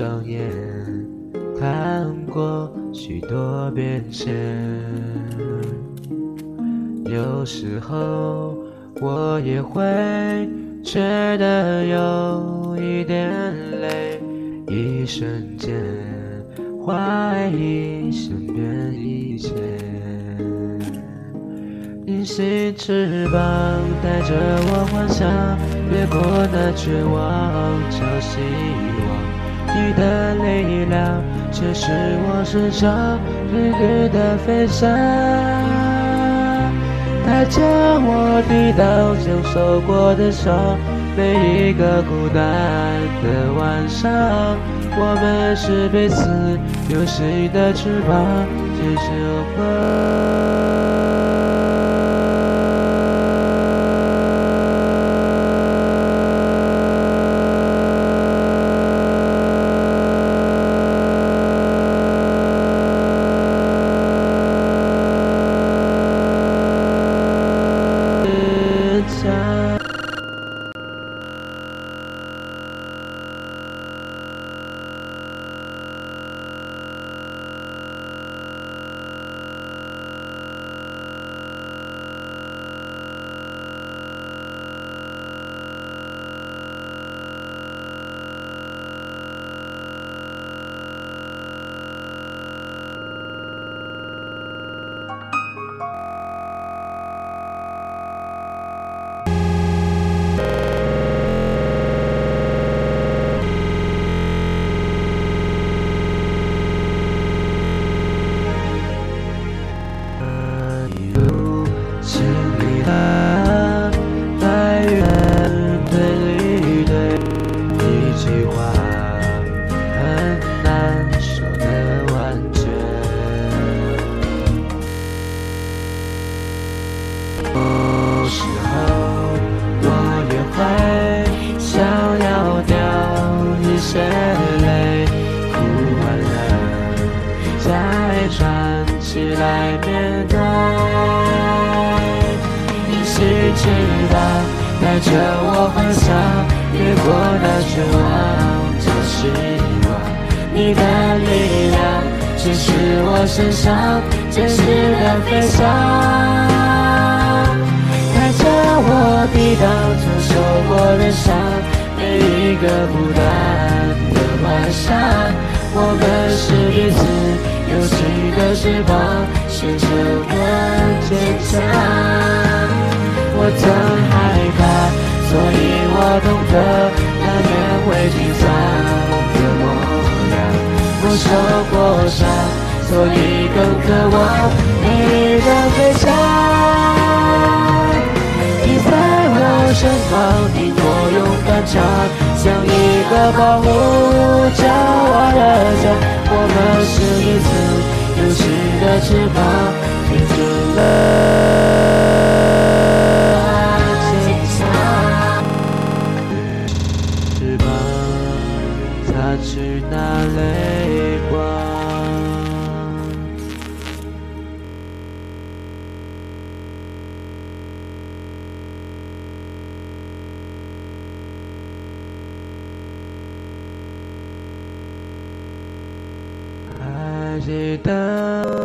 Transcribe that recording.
双眼看过许多变迁。有时候我也会觉得有一点累，一瞬间怀疑身边一切。隐形翅膀带着我幻想，越过那绝望，找希望。你的力量却是我身上绿绿的飞翔，带着我抵挡曾受过的伤。每一个孤单的晚上，我们是彼此有形的翅膀，接着我。来面对。隐形翅膀带着我幻想，越过那绝望，找希望。你的力量却是我身上真实的飞翔，带着我抵挡曾受过的伤。每一个孤单的晚上，我们是彼此有情的翅膀，牵着我坚强。我曾害怕，所以我懂得难免会沮丧的模样。我受过伤，所以更渴望每日的飞翔。你在我身旁，听我勇敢唱，像一个保护。那是彼此有情的翅膀，飞进了坚强。翅膀擦去那泪光。还记得